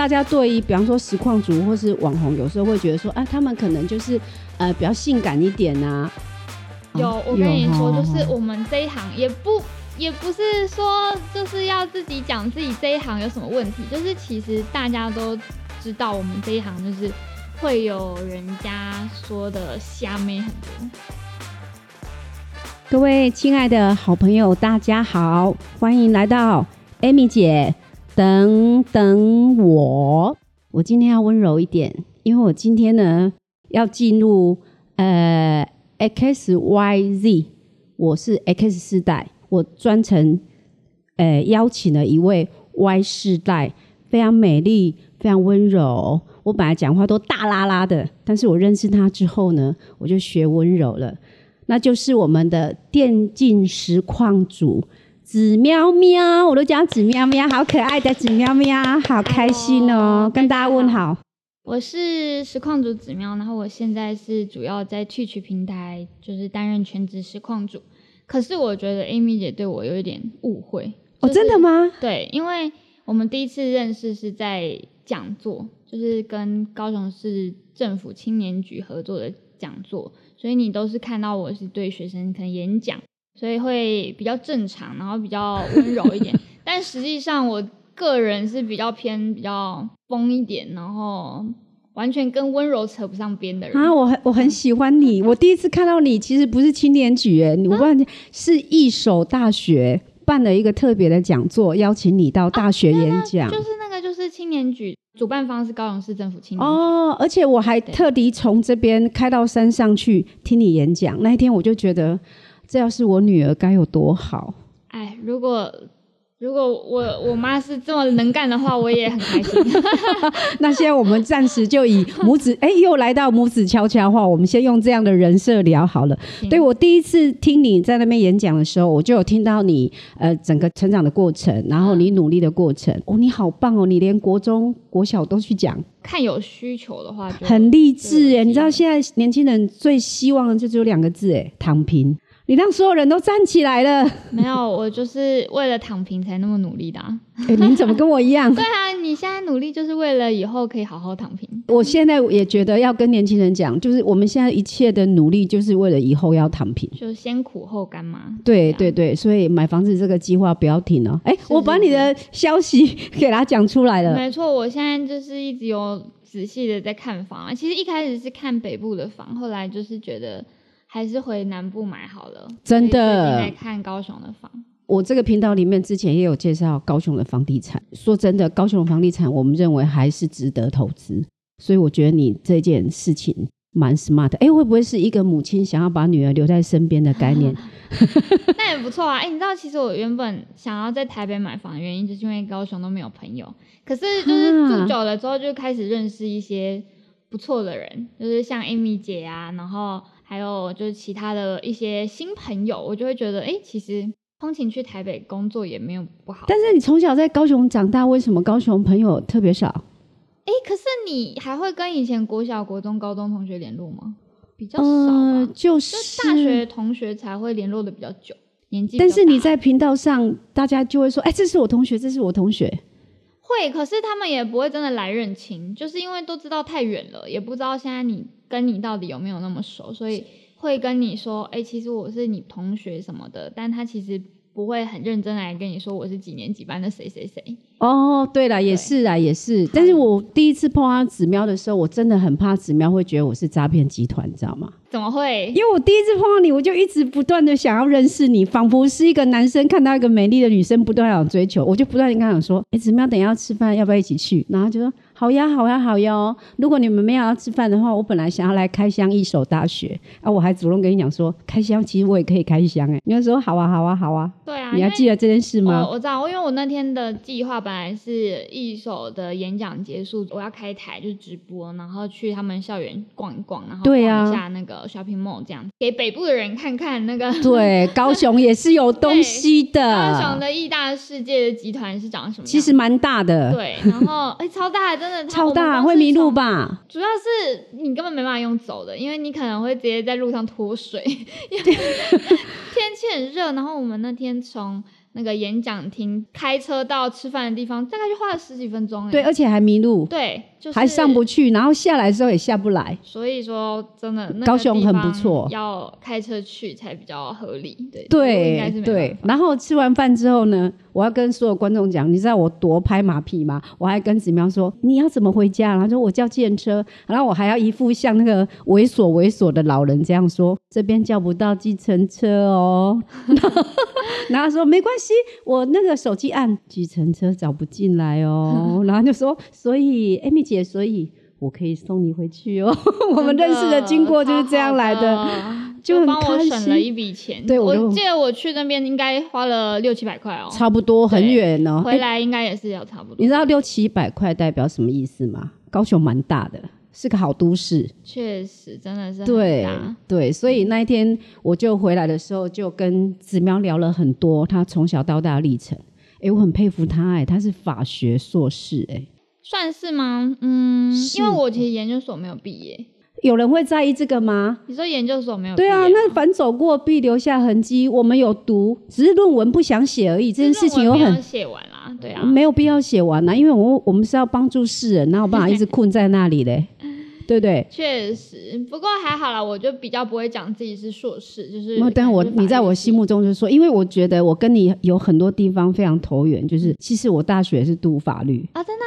大家对于比方说实况族或是网红，有时候会觉得说，啊，他们可能就是呃比较性感一点啊。有，哦我跟你说，哦就是我们这一行也不也不是说就是要自己讲自己这一行有什么问题，就是其实大家都知道我们这一行就是会有人家说的虾妹很多。各位亲爱的好朋友，大家好，欢迎来到 Amy 姐等等我。我今天要温柔一点，因为我今天呢要进入呃 X Y Z，我是 X 世代，我专程呃邀请了一位 Y 世代，非常美丽，非常温柔。我本来讲话都大啦啦的，但是我认识他之后呢，我就学温柔了。那就是我们的电竞实况组紫喵喵，我都叫紫喵喵，好可爱的紫喵喵，好开心哦 Hello，跟大家问好。我是实况组子喵，然后我现在是主要在 Twitch 平台，就是担任全职实况组。可是我觉得 Amy 姐对我有一点误会。哦，就是真的吗？对，因为我们第一次认识是在讲座，就是跟高雄市政府青年局合作的讲座，所以你都是看到我是对学生可能演讲，所以会比较正常，然后比较温柔一点。但实际上我个人是比较偏比较疯一点，然后完全跟温柔扯不上边的人。啊，我很我很喜欢你。我第一次看到你，其实不是青年局，哎，我忘记是一手大学办了一个特别的讲座，邀请你到大学演讲。就是那个就是青年局主办方是高雄市政府青年局。哦，而且我还特地从这边开到山上去听你演讲。那一天我就觉得，这要是我女儿该有多好。哎，如果如果我我妈是这么能干的话，我也很开心。那现在我们暂时就以母子，哎、又来到母子悄悄话，我们先用这样的人设聊好了。对我第一次听你在那边演讲的时候，我就有听到你呃整个成长的过程，然后你努力的过程。哦，你好棒哦，你连国中、国小都去讲，看有需求的话就，很励志哎。你知道现在年轻人最希望的就只有两个字哎，躺平。你让所有人都站起来了，没有，我就是为了躺平才那么努力的、啊。哎、你怎么跟我一样？对啊，你现在努力就是为了以后可以好好躺平。我现在也觉得要跟年轻人讲，就是我们现在一切的努力，就是为了以后要躺平。就先苦后甘嘛。对对对，所以买房子这个计划不要停哦。哎，是我把你的消息给他讲出来了。没错，我现在就是一直有仔细的在看房啊。其实一开始是看北部的房，后来就是觉得还是回南部买好了。真的所以最近在看高雄的房。我这个频道里面之前也有介绍高雄的房地产。说真的，高雄的房地产，我们认为还是值得投资。所以我觉得你这件事情蛮 smart 的。哎，会不会是一个母亲想要把女儿留在身边的概念？那也不错啊！哎、你知道，其实我原本想要在台北买房的原因，就是因为高雄都没有朋友。可是就是住久了之后，就开始认识一些不错的人，就是像 Amy 姐啊，然后还有就是其他的一些新朋友，我就会觉得，哎、其实通勤去台北工作也没有不好。但是你从小在高雄长大，为什么高雄朋友特别少？哎、可是你还会跟以前国小、国中、高中同学联络吗？比较少，呃，就就是大学同学才会联络的比较久，年纪但是你在频道上，大家就会说：“哎，这是我同学，这是我同学。会，可是他们也不会真的来认亲，就是因为都知道太远了，也不知道现在你跟你到底有没有那么熟，所以会跟你说，哎、其实我是你同学什么的，但他其实不会很认真来跟你说我是几年几班的谁谁谁。”哦，对了，也是啊，也是。但是我第一次碰到子喵的时候，我真的很怕子喵会觉得我是诈骗集团，你知道吗？怎么会？因为我第一次碰到你，我就一直不断的想要认识你，仿佛是一个男生看到一个美丽的女生，不断想追求，我就不断跟他讲说：“哎，子喵，等一下要吃饭，要不要一起去？”然后他就说：“好呀，好呀，好呀哦。如果你们没有要吃饭的话，我本来想要来开箱一手大学啊，我还主动跟你讲说，开箱其实我也可以开箱哎。你就说好啊，好啊，好啊。对啊，你还记得这件事吗？我我知道，因为我那天的计划本来是一手的演讲结束，我要开台就直播，然后去他们校园逛一逛，然后对啊逛一下那个 shopping mall 这样，给北部的人看看那个对，高雄也是有东西的高雄的，的义大世界的集团是长什么样。其实蛮大的。对，然后哎、超大的，真的超大，会迷路？吧？主要是你根本没办法用走的，因为你可能会直接在路上脱水，因 为天气很热。然后我们那天从那个演讲厅开车到吃饭的地方，大概就花了十几分钟。对，而且还迷路，对，就是还上不去，然后下来的时候也下不来。所以说，真的，那个高雄很不错要开车去才比较合理。对，对对然后吃完饭之后呢，我要跟所有观众讲，你知道我多拍马屁吗？我还跟子喵说你要怎么回家？然后说我叫计程车，然后我还要一副像那个猥琐猥琐的老人这样说，这边叫不到计程车哦。然后他说没关系，我那个手机按计程车找不进来哦。然后就说，所以 Amy 姐，所以我可以送你回去哦。我们认识的经过就是这样来的，就很帮我省了一笔钱。我对我就记得我去那边应该花了六七百块哦，差不多很远哦，回来应该也是要差不多。你知道六七百块代表什么意思吗？高雄蛮大的，是个好都市。确实真的是很对大对，所以那一天我就回来的时候，就跟子喵聊了很多他从小到大的历程。哎，我很佩服他，哎，他是法学硕士，哎，算是吗？嗯，因为我其实研究所没有毕业。有人会在意这个吗？你说研究所没有？对啊，那凡走过必留下痕迹。我们有读，只是论文不想写而已。这件事情有很写完啦，对啊，没有必要写完啦，因为我我们是要帮助世人，哪有办法一直困在那里嘞？对不对？确实，不过还好啦，我就比较不会讲自己是硕士，就是但我你在我心目中就是说，因为我觉得我跟你有很多地方非常投缘，就是其实我大学是读法律，啊，真的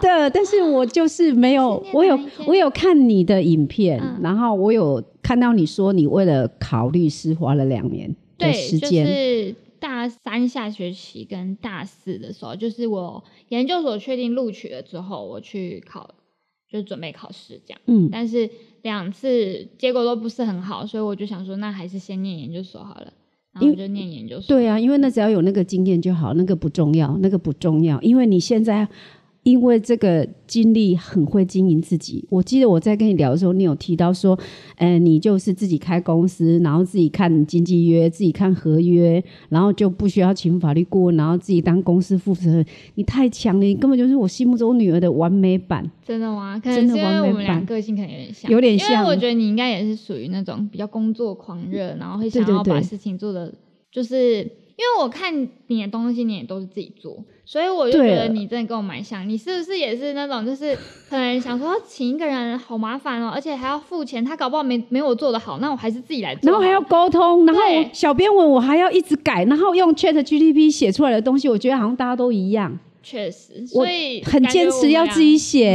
的，但是我就是没有我有我有看你的影片，嗯然后我有看到你说你为了考律师花了两年的对，就，是大三下学期跟大四的时候，就是我研究所确定录取了之后，我去考，就是准备考试这样。嗯，但是两次结果都不是很好，所以我就想说，那还是先念研究所好了。然后我就念研究所。对啊，因为那只要有那个经验就好，那个不重要，那个不重要，因为你现在因为这个经历很会经营自己。我记得我在跟你聊的时候，你有提到说，呃，你就是自己开公司，然后自己看经纪约，自己看合约，然后就不需要请法律顾问，然后自己当公司负责人。你太强了，你根本就是我心目中女儿的完美版。真的吗？可能真的是因为我们俩个性可能有点像，有点像因为我觉得你应该也是属于那种比较工作狂热，然后会想要把事情做的，就是因为我看你的东西，你也都是自己做，所以我就觉得你真的跟我蛮像。你是不是也是那种，就是可能想说请一个人好麻烦哦，而且还要付钱，他搞不好没没我做的好，那我还是自己来做。然后还要沟通，然后小编文我还要一直改，然后用 Chat GPT 写出来的东西，我觉得好像大家都一样。确实，所以很坚持要自己写。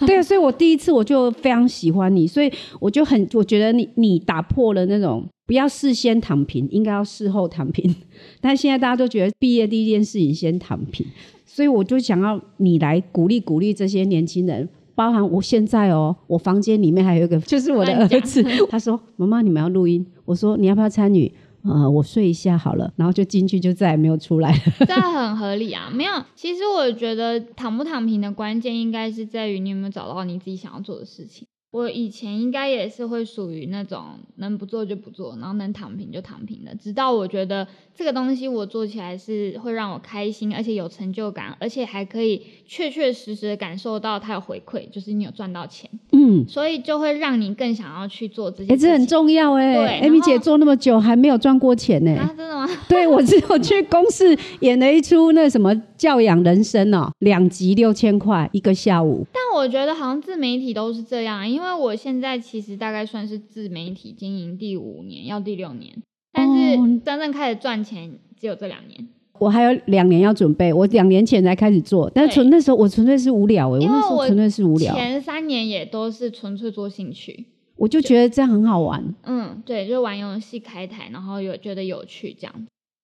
对啊，所以我第一次我就非常喜欢你，所以我就很我觉得你你打破了那种不要事先躺平，应该要事后躺平。但现在大家都觉得毕业第一件事情先躺平，所以我就想要你来鼓励鼓励这些年轻人。包含我现在哦，我房间里面还有一个，就是我的儿子。他说：“妈妈，你们要录音。”我说：“你要不要参与？”呃，我睡一下好了，然后就进去，就再也没有出来了。这很合理啊，没有。其实我觉得躺不躺平的关键应该是在于你有没有找到你自己想要做的事情。我以前应该也是会属于那种能不做就不做，然后能躺平就躺平的。直到我觉得这个东西我做起来是会让我开心，而且有成就感，而且还可以确确实实感受到它有回馈，就是你有赚到钱，嗯，所以就会让你更想要去做这些哎。这很重要哎、对艾米姐做那么久还没有赚过钱呢、啊，真的吗？对，我只有去公司演了一出那什么教养人生哦，两集六千块一个下午。但我觉得好像自媒体都是这样，因为我现在其实大概算是自媒体经营第五年，要第六年，但是哦真正开始赚钱只有这两年。我还有两年要准备，我两年前才开始做，但纯那时候我纯粹是无聊哎、我那时候纯粹是无聊，前三年也都是纯粹做兴趣，我就觉得这样很好玩。嗯，对，就玩游戏开台，然后有觉得有趣这样，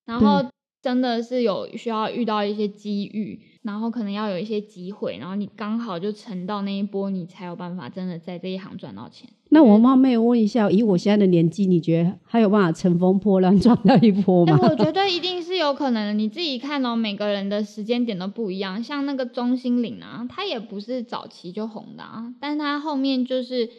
然后真的是有需要遇到一些机遇，然后可能要有一些机会，然后你刚好就乘到那一波，你才有办法真的在这一行赚到钱。那我冒昧问一下，以我现在的年纪，你觉得还有办法乘风破浪 赚到一波哎、吗？我觉得一定是有可能的。你自己看哦，每个人的时间点都不一样。像那个钟欣凌啊，她也不是早期就红的啊，但她后面就是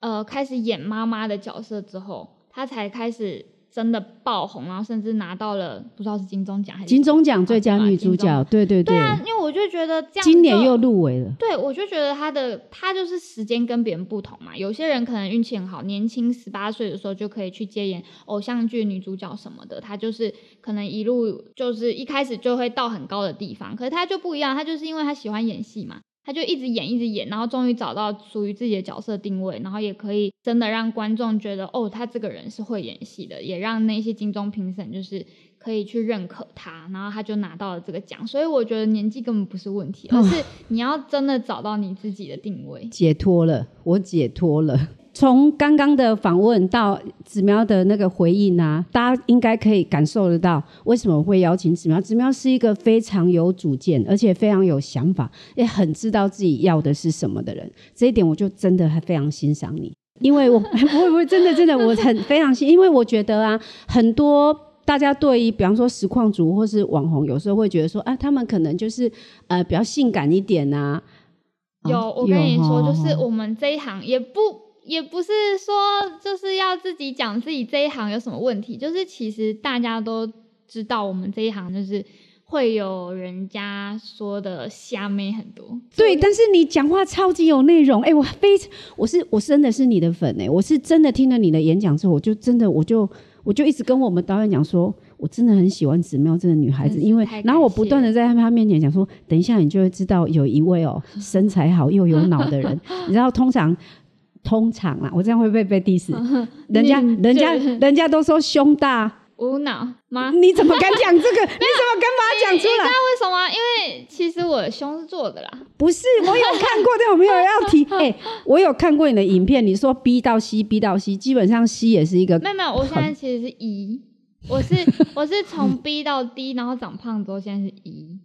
呃开始演妈妈的角色之后，她才开始真的爆红，然后甚至拿到了不知道是金钟奖还是金钟奖最佳女主角，对对对对啊，因为我就觉得这样今年又入围了。对，我就觉得她的她就是时间跟别人不同嘛。有些人可能运气很好，年轻十八岁的时候就可以去接演偶像剧女主角什么的，她就是可能一路就是一开始就会到很高的地方。可是她就不一样，她就是因为她喜欢演戏嘛，他就一直演一直演，然后终于找到属于自己的角色定位，然后也可以真的让观众觉得哦，他这个人是会演戏的，也让那些金钟评审就是。可以去认可他，然后他就拿到了这个奖，所以我觉得年纪根本不是问题，而是你要真的找到你自己的定位。解脱了，我解脱了。从刚刚的访问到子苗的那个回应啊，大家应该可以感受得到为什么会邀请子苗。子苗是一个非常有主见，而且非常有想法，也很知道自己要的是什么的人。这一点我就真的还非常欣赏你，因为我不 会不会真的真的我很非常欣，因为我觉得啊，很多。大家对于比方说实况主或是网红，有时候会觉得说，啊，他们可能就是呃比较性感一点呐、啊。有，我跟你说，哦就是我们这一行也不也不是说就是要自己讲自己这一行有什么问题，就是其实大家都知道我们这一行就是会有人家说的虾妹很多。对，但是你讲话超级有内容，哎、我非常，我是我真的是你的粉哎、我是真的听了你的演讲之后，我就真的我就我就一直跟我们导演讲说，我真的很喜欢子喵这个女孩子，因为然后我不断的在她面前讲说，等一下你就会知道有一位哦身材好又有脑的人，你知道通常。通常啦，我这样会不会被 diss？人家人家人家都说胸大，无脑吗？你怎么敢讲这个？你怎么敢把它讲出来你知道？为什么吗？因为其实我的胸是做的啦。不是，我有看过，但我没有要提。哎、我有看过你的影片，你说 B 到 C B 到 C，基本上 C 也是一个没有没有，我现在其实是一，我是我是从 B 到 D，然后长胖之后现在是一。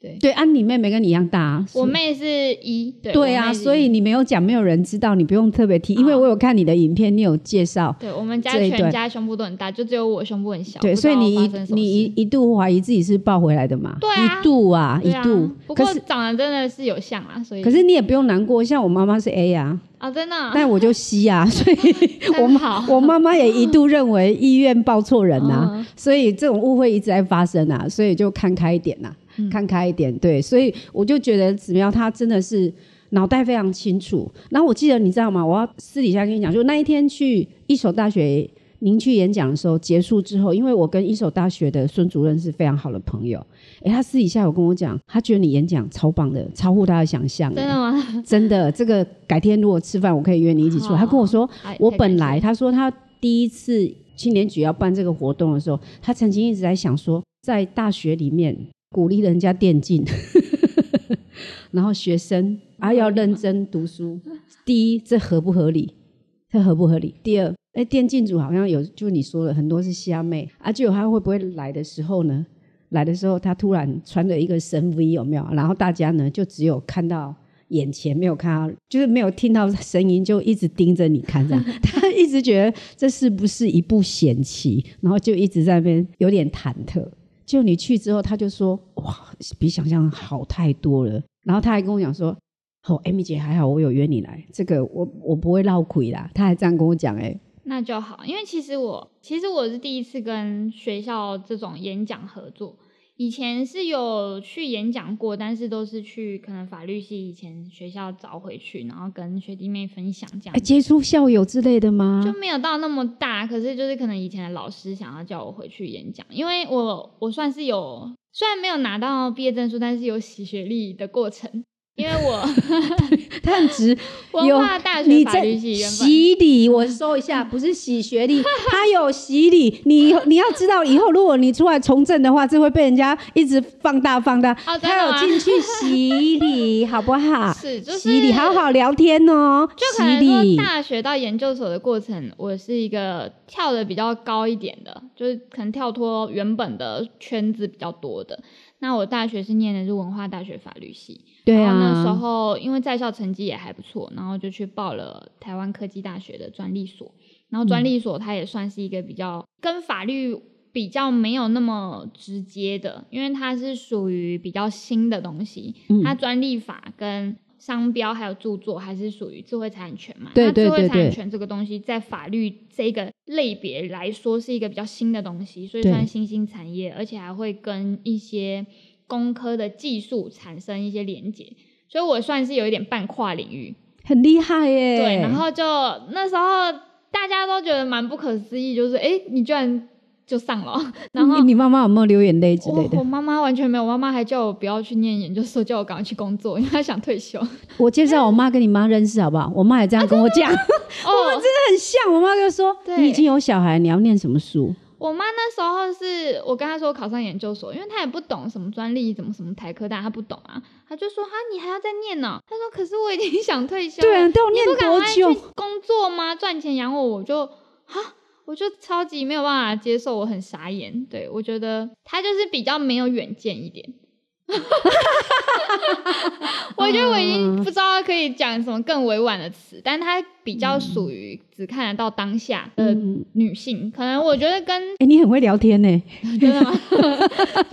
对，对，啊，你妹妹跟你一样大、啊，我妹是一，对对啊，所以你没有讲，没有人知道，你不用特别提，因为哦我有看你的影片，你有介绍。对我们家全家胸部都很大，就只有我胸部很小。对，所以你一你一一度怀疑自己是抱回来的嘛？对啊一度啊，啊一度。不过长得真的是有像啊，所以可是你也不用难过，像我妈妈是 A 啊，啊，真的啊但我就 C 啊，所以 我真好我妈妈也一度认为医院抱错人呐、嗯所以这种误会一直在发生啊，所以就看开一点呐、嗯看开一点。对，所以我就觉得子喵他真的是脑袋非常清楚。然后我记得你知道吗？我要私底下跟你讲，就那一天去一所大学您去演讲的时候，结束之后，因为我跟一所大学的孙主任是非常好的朋友，诶，他私底下有跟我讲，他觉得你演讲超棒的，超乎他的想象、真的吗？真的，这个改天如果吃饭，我可以约你一起出来。他跟我说，哎我本来他说他第一次青年局要办这个活动的时候，他曾经一直在想说，在大学里面鼓励人家电竞，然后学生啊要认真读书。第一，这合不合理？这合不合理？第二，哎，电竞组好像有，就你说了很多是虾妹啊，就有他会不会来的时候呢？来的时候，他突然穿了一个深 V，有没有？然后大家呢就只有看到眼前，没有看到，就是没有听到声音，就一直盯着你看，这样。他一直觉得这是不是一部险棋，然后就一直在那边有点忐忑。就你去之后，他就说：“哇，比想象好太多了。”然后他还跟我讲说：“哦，Amy 姐还好，我有约你来，这个我我不会闹亏啦。”他还这样跟我讲，哎，那就好，因为其实我其实我是第一次跟学校这种演讲合作，以前是有去演讲过，但是都是去可能法律系以前学校找回去，然后跟学弟妹分享这样。接触校友之类的吗？就没有到那么大，可是就是可能以前的老师想要叫我回去演讲，因为我我算是有虽然没有拿到毕业证书，但是有洗学历的过程，因为我 他很直，文有化大学法你在律系洗礼，我说一下，不是洗学历，他有洗礼。你你要知道，以后如果你出来从政的话，这会被人家一直放大放大。哦他有吗进去洗礼，好不好？是就是洗礼，好好聊天哦。就可洗能说礼，大学到研究所的过程，我是一个跳的比较高一点的，就是可能跳脱原本的圈子比较多的。那我大学是念的是文化大学法律系，对然后那时啊，候因为在校成绩也还不错，然后就去报了台湾科技大学的专利所。然后专利所它也算是一个比较跟法律比较没有那么直接的，因为它是属于比较新的东西，嗯它专利法跟商标还有著作还是属于智慧财产权嘛？对那智慧财产权这个东西在法律这个类别来说是一个比较新的东西，所以算新兴产业，而且还会跟一些工科的技术产生一些连接，所以我算是有一点半跨领域。很厉害耶。对，然后就那时候大家都觉得蛮不可思议，就是哎，诶你居然就上了，然后你你妈妈有没有流眼泪之类的我我？妈妈完全没有，我妈妈还叫我不要去念研究所，叫我赶快去工作，因为她想退休。我介绍我妈跟你妈认识好不好？我妈也这样跟我讲，哦，很像。我妈就说：“你已经有小孩，你要念什么书我妈那时候是我跟她说考上研究所，因为她也不懂什么专利，怎么什么台科大，她不懂啊，她就说哈你还要再念呢、她说可是我已经想退？”休了，对啊，都要你念多久？工作吗？赚钱养我，我就哈。我就超级没有办法接受，我很傻眼。对我觉得他就是比较没有远见一点，我觉得我已经不知道可以讲什么更委婉的词，但她比较属于只看得到当下的嗯，女性，可能我觉得跟哎，你很会聊天呢。真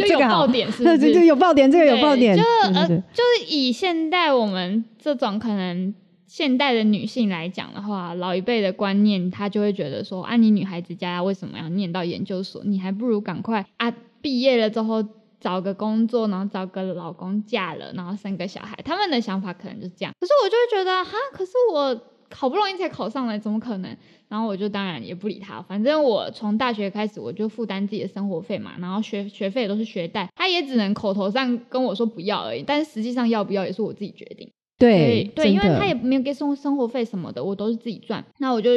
的吗？爆点是不这是？个有爆点，这个有爆点。就对对呃，就是以现代我们这种可能现代的女性来讲的话，老一辈的观念，她就会觉得说，啊，你女孩子家为什么要念到研究所？你还不如赶快啊，毕业了之后找个工作，然后找个老公嫁了，然后生个小孩。他们的想法可能就是这样。可是我就会觉得，哈，可是我好不容易才考上来，怎么可能？然后我就当然也不理他，反正我从大学开始我就负担自己的生活费嘛，然后学学费都是学贷，他也只能口头上跟我说不要而已，但是实际上要不要也是我自己决定。对对，因为他也没有给生生活费什么的，我都是自己赚，那我就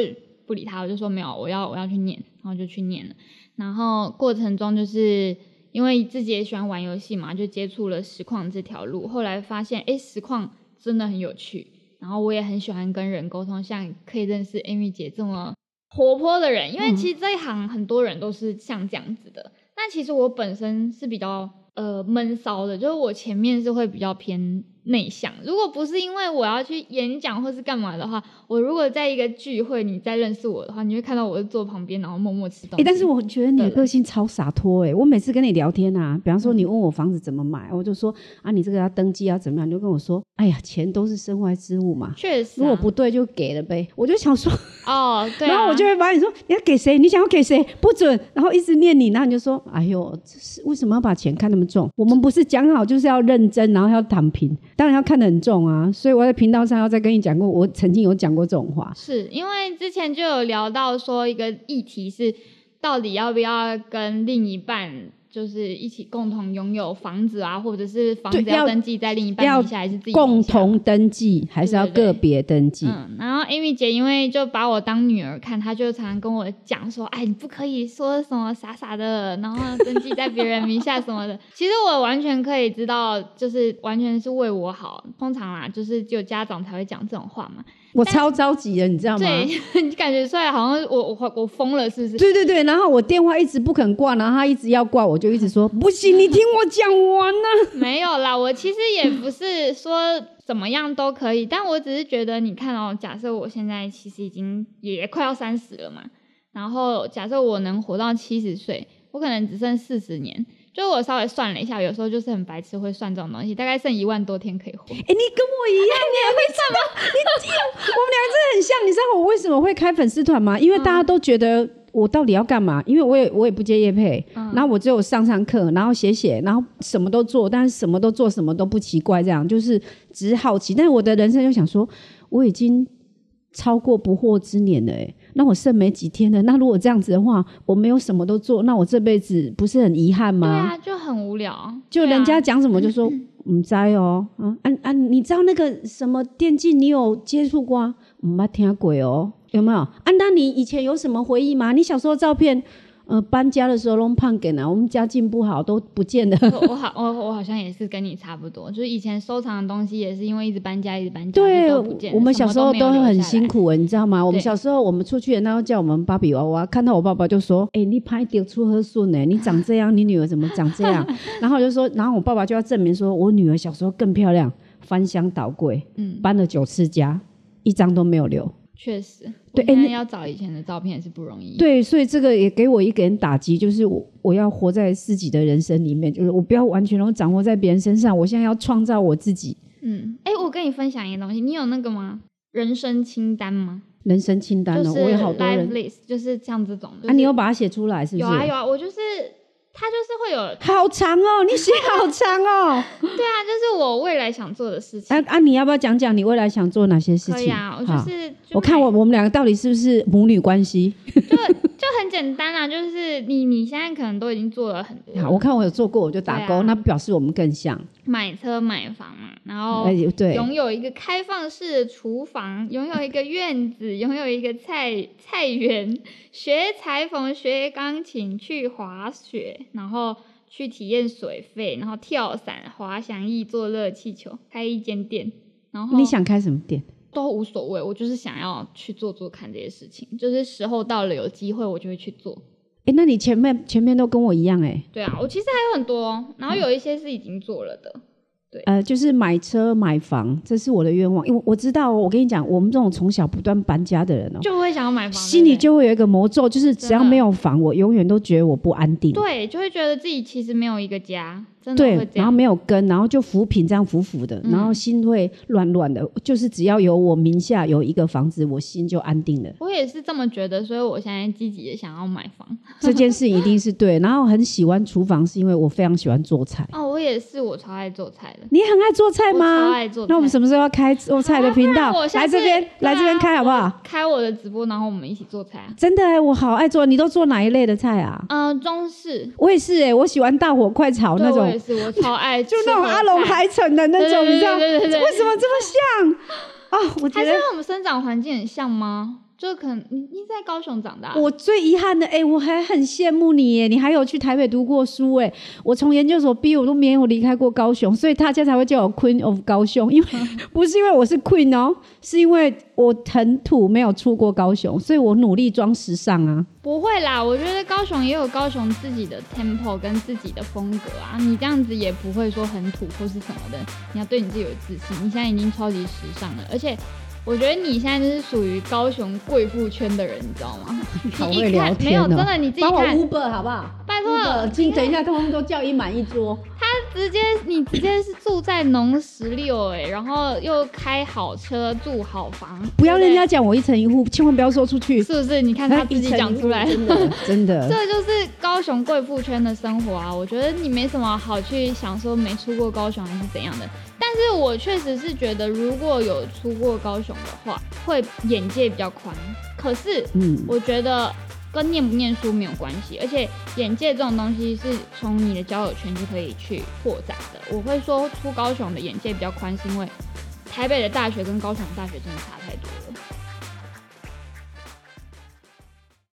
不理他，我就说没有，我要我要去念，然后就去念了。然后过程中就是因为自己也喜欢玩游戏嘛，就接触了实况这条路，后来发现哎，实况真的很有趣。然后我也很喜欢跟人沟通，像可以认识 Amy 姐这么活泼的人，因为嗯其实这一行很多人都是像这样子的。但其实我本身是比较呃闷骚的，就是我前面是会比较偏内向。如果不是因为我要去演讲或是干嘛的话，我如果在一个聚会你再认识我的话，你会看到我是坐旁边然后默默吃东哎、西。但是我觉得你的对个性超洒脱哎、我每次跟你聊天啊，比方说你问我房子怎么买，我就说啊，你这个要登记要怎么样，你就跟我说，哎呀，钱都是身外之物嘛，确实、啊，如果不对就给了呗。我就想说，哦，对、啊，然后我就会把你说你要给谁，你想要给谁不准，然后一直念你，然后你就说，哎呦，这是为什么要把钱看那么重？我们不是讲好就是要认真，然后要躺平，当然要看得很重啊。所以我在频道上要再跟你讲过，我曾经有讲过这种话。是因为之前就有聊到说一个议题是，到底要不要跟另一半就是一起共同拥有房子啊，或者是房子要要登记在另一半名下还是自己共同登记还是要个别登记？嗯，然后 Amy 姐因为就把我当女儿看，她就常常跟我讲说，哎，你不可以说什么傻傻的，然后登记在别人名下什么的。其实我完全可以知道，就是完全是为我好。通常啦，就是只有家长才会讲这种话嘛。我超着急的，你知道吗？对，你感觉出来好像我我我疯了，是不是？对对对，然后我电话一直不肯挂，然后他一直要挂，我就一直说 不行，你听我讲完呢、没有啦，我其实也不是说怎么样都可以，但我只是觉得，你看哦，假设我现在其实已经也快要三十了嘛，然后假设我能活到七十岁，我可能只剩四十年。就我稍微算了一下，有时候就是很白痴会算这种东西，大概剩一万多天可以活。哎、你跟我一样，你也会算吗？你我们两个真的很像。你知道我为什么会开粉丝团吗？因为大家都觉得我到底要干嘛？因为我也我也不接业配，嗯然后我只有上上课，然后写写，然后什么都做，但是什么都做，什么都不奇怪，这样就是只是好奇。但是我的人生就想说，我已经超过不惑之年了，哎，那我剩没几天了。那如果这样子的话，我没有什么都做，那我这辈子不是很遗憾吗？对啊，就很无聊。就人家讲什么就说唔知哦，啊啊啊！你知道那个什么电竞，你有接触过啊？唔捌听过哦，有没有？啊，那你以前有什么回忆吗？你小时候照片，呃，搬家的时候弄胖给呢，我们家境不好，都不见了。我我好我我好像也是跟你差不多，就是以前收藏的东西也是因为一直搬家一直搬家，对我们小时候都很辛。苦，你知道吗？我们小时候，我们出去，然后叫我们芭比娃娃，看到我爸爸就说：“ 哎、你拍丢出喝顺呢？你长这样，你女儿怎么长这样？” 然后我就说，然后我爸爸就要证明说我女儿小时候更漂亮，翻箱倒柜，嗯，搬了九次家，一张都没有留。确实，对现在要找以前的照片也是不容易。，对，所以这个也给我一个人打击，就是我我要活在自己的人生里面，就是我不要完全都掌握在别人身上，我现在要创造我自己。嗯，哎、我我跟你分享一个东西，你有那个吗？人生清单吗？人生清单哦，就是我有好多人 list，就是像这种。就啊，是你有把它写出来是不是？有啊有啊，我就是它就是会有，好长哦，你写好长哦。对啊，就是我未来想做的事情。啊啊，你要不要讲讲你未来想做哪些事情？可以啊，我就是就我看我我们两个到底是不是母女关系？就很简单啊，就是你你现在可能都已经做了很多，好，我看我有做过，我就打勾，那表示我们更像。买车买房嘛，然后哎，对，拥有一个开放式的厨房，拥有一个院子，拥有一个菜菜园，学裁缝，学钢琴，去滑雪，然后去体验水费，然后跳伞、滑翔翼、坐热气球，开一间店，然后你想开什么店？都无所谓，我就是想要去做做看这些事情，就是时候到了有机会我就会去做。哎，那你前面前面都跟我一样哎，对啊，我其实还有很多哦，然后有一些是已经做了的。对呃，就是买车买房，这是我的愿望，因为我知道，我跟你讲，我们这种从小不断搬家的人哦，就会想要买房，心里就会有一个魔咒，就是只要没有房，我永远都觉得我不安定。对，就会觉得自己其实没有一个家，真的对，然后没有根，然后就浮萍这样浮浮的，嗯然后心会乱乱的。就是只要有我名下有一个房子，我心就安定了。我也是这么觉得，所以我现在积极的想要买房。这件事一定是对。然后很喜欢厨房，是因为我非常喜欢做菜。哦，我也是，我超爱做菜的。你很爱做菜吗超吗？爱做菜。那我们什么时候要开做菜的频道？来这边，啊来这边开好不好？开我的直播，然后我们一起做菜啊？真的哎，我好爱做。你都做哪一类的菜啊？嗯、中式。我也是哎，我喜欢大火快炒那种对我也，是，我超爱就那种阿龙海城的那种，你知道为什么这么像？啊，我觉得还是跟我们生长环境很像吗？就可能你你在高雄长大，我最遗憾的，哎、我还很羡慕你耶，你还有去台北读过书，哎，我从研究所毕业，我都没有离开过高雄，所以大家才会叫我 Queen of 高雄，因为 不是因为我是 Queen 哦，是因为我很土，没有出过高雄，所以我努力装时尚啊。不会啦，我觉得高雄也有高雄自己的 tempo 跟自己的风格啊，你这样子也不会说很土或是什么的，你要对你自己有自信。你现在已经超级时尚了，而且我觉得你现在就是属于高雄贵妇圈的人，你知道吗？好你一会聊看没有，真的你自己帮我看，Uber 好不好？拜托今等一下，通通都叫一满一桌。直接你直接是住在农十六哎，然后又开好车，住好房，不要人家讲我一层一户，千万不要说出去。是不是？你看他自己讲出来，真的真的。这就是高雄贵妇圈的生活啊！我觉得你没什么好去想说没出过高雄还是怎样的，但是我确实是觉得如果有出过高雄的话，会眼界比较宽。可是嗯，我觉得跟念不念书没有关系，而且眼界这种东西是从你的交友圈就可以去扩展的。我会说出高雄的眼界比较宽，是因为台北的大学跟高雄大学真的差太多了。